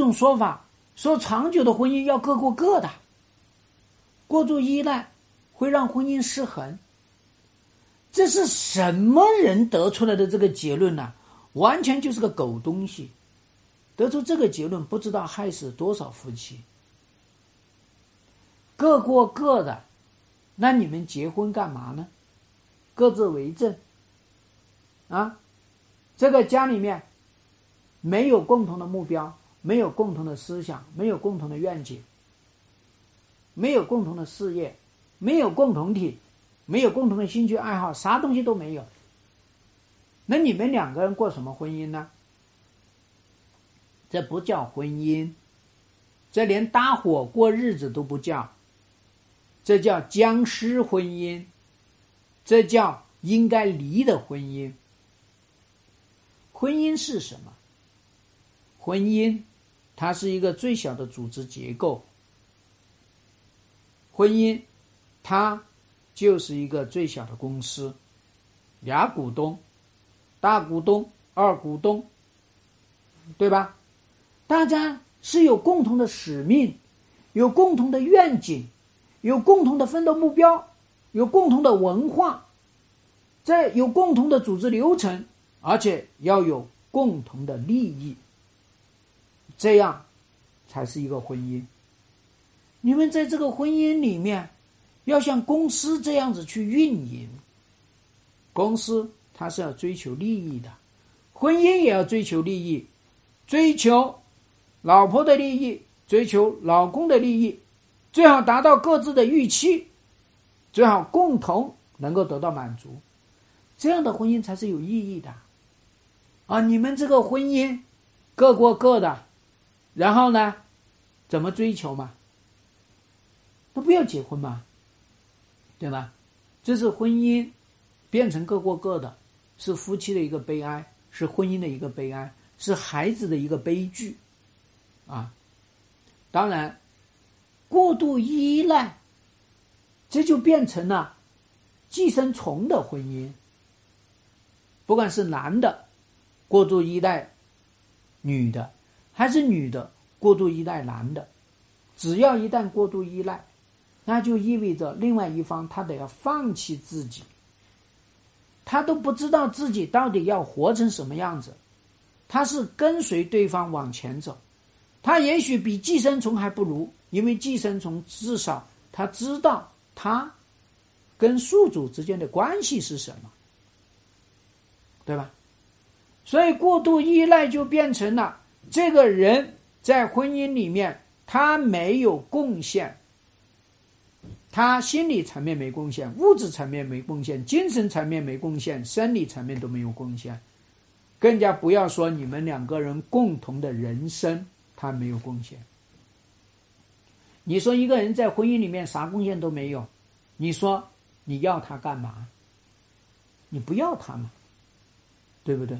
这种说法，说长久的婚姻要各过各的，过度依赖会让婚姻失衡。这是什么人得出来的这个结论呢？完全就是个狗东西，得出这个结论，不知道害死多少夫妻。各过各的，那你们结婚干嘛呢？各自为政啊？这个家里面没有共同的目标，没有共同的思想，没有共同的愿景，没有共同的事业，没有共同体，没有共同的兴趣爱好，啥东西都没有。那你们两个人过什么婚姻呢？这不叫婚姻，这连搭伙过日子都不叫，这叫僵尸婚姻，这叫应该离的婚姻。婚姻是什么？婚姻，它是一个最小的组织结构。婚姻，它就是一个最小的公司，俩股东。大股东、二股东，对吧？大家是有共同的使命，有共同的愿景，有共同的奋斗目标，有共同的文化，在有共同的组织流程，而且要有共同的利益，这样才是一个婚姻。你们在这个婚姻里面，要像公司这样子去运营，公司。它是要追求利益的，婚姻也要追求利益，追求老婆的利益，追求老公的利益，最好达到各自的预期，最好共同能够得到满足，这样的婚姻才是有意义的。啊，你们这个婚姻各过各的，然后呢，怎么追求嘛？那不要结婚嘛，对吧？这是婚姻变成各过各的。是夫妻的一个悲哀，是婚姻的一个悲哀，是孩子的一个悲剧，啊！当然，过度依赖，这就变成了寄生虫的婚姻。不管是男的过度依赖女的，还是女的过度依赖男的，只要一旦过度依赖，那就意味着另外一方他得要放弃自己。他都不知道自己到底要活成什么样子，他是跟随对方往前走，他也许比寄生虫还不如，因为寄生虫至少他知道他跟宿主之间的关系是什么，对吧？所以过度依赖就变成了这个人在婚姻里面他没有贡献。他心理层面没贡献，物质层面没贡献，精神层面没贡献，生理层面都没有贡献，更加不要说你们两个人共同的人生，他没有贡献。你说一个人在婚姻里面啥贡献都没有，你说你要他干嘛？你不要他嘛，对不对？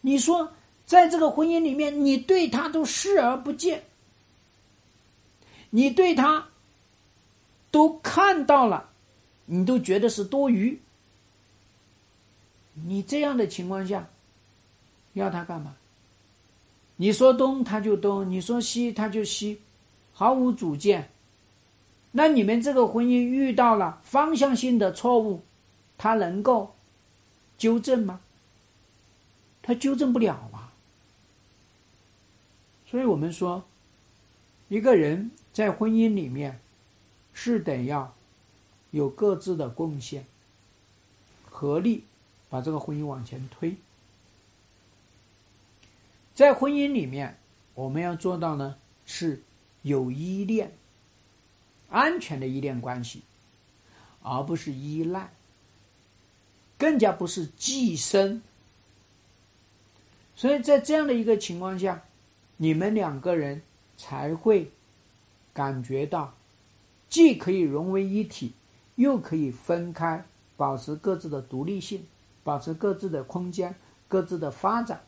你说在这个婚姻里面，你对他都视而不见，你对他。都看到了，你都觉得是多余。你这样的情况下，要他干嘛？你说东他就东，你说西他就西，毫无主见。那你们这个婚姻遇到了方向性的错误，他能够纠正吗？他纠正不了啊。所以我们说，一个人在婚姻里面。是得要有各自的贡献，合力把这个婚姻往前推。在婚姻里面，我们要做到呢，是有依恋、安全的依恋关系，而不是依赖，更加不是寄生。所以在这样的一个情况下，你们两个人才会感觉到。既可以融为一体，又可以分开，保持各自的独立性，保持各自的空间、各自的发展，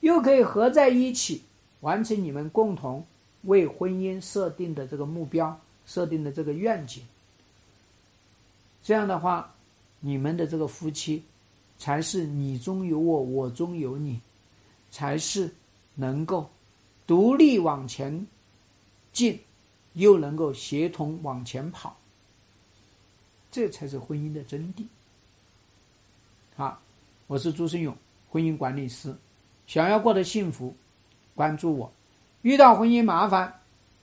又可以合在一起，完成你们共同为婚姻设定的这个目标、设定的这个愿景。这样的话，你们的这个夫妻，才是你中有我，我中有你，才是能够独立往前进，又能够协同往前跑，这才是婚姻的真谛。好，我是朱生勇，婚姻管理师。想要过得幸福，关注我。遇到婚姻麻烦，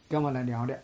跟我来聊聊。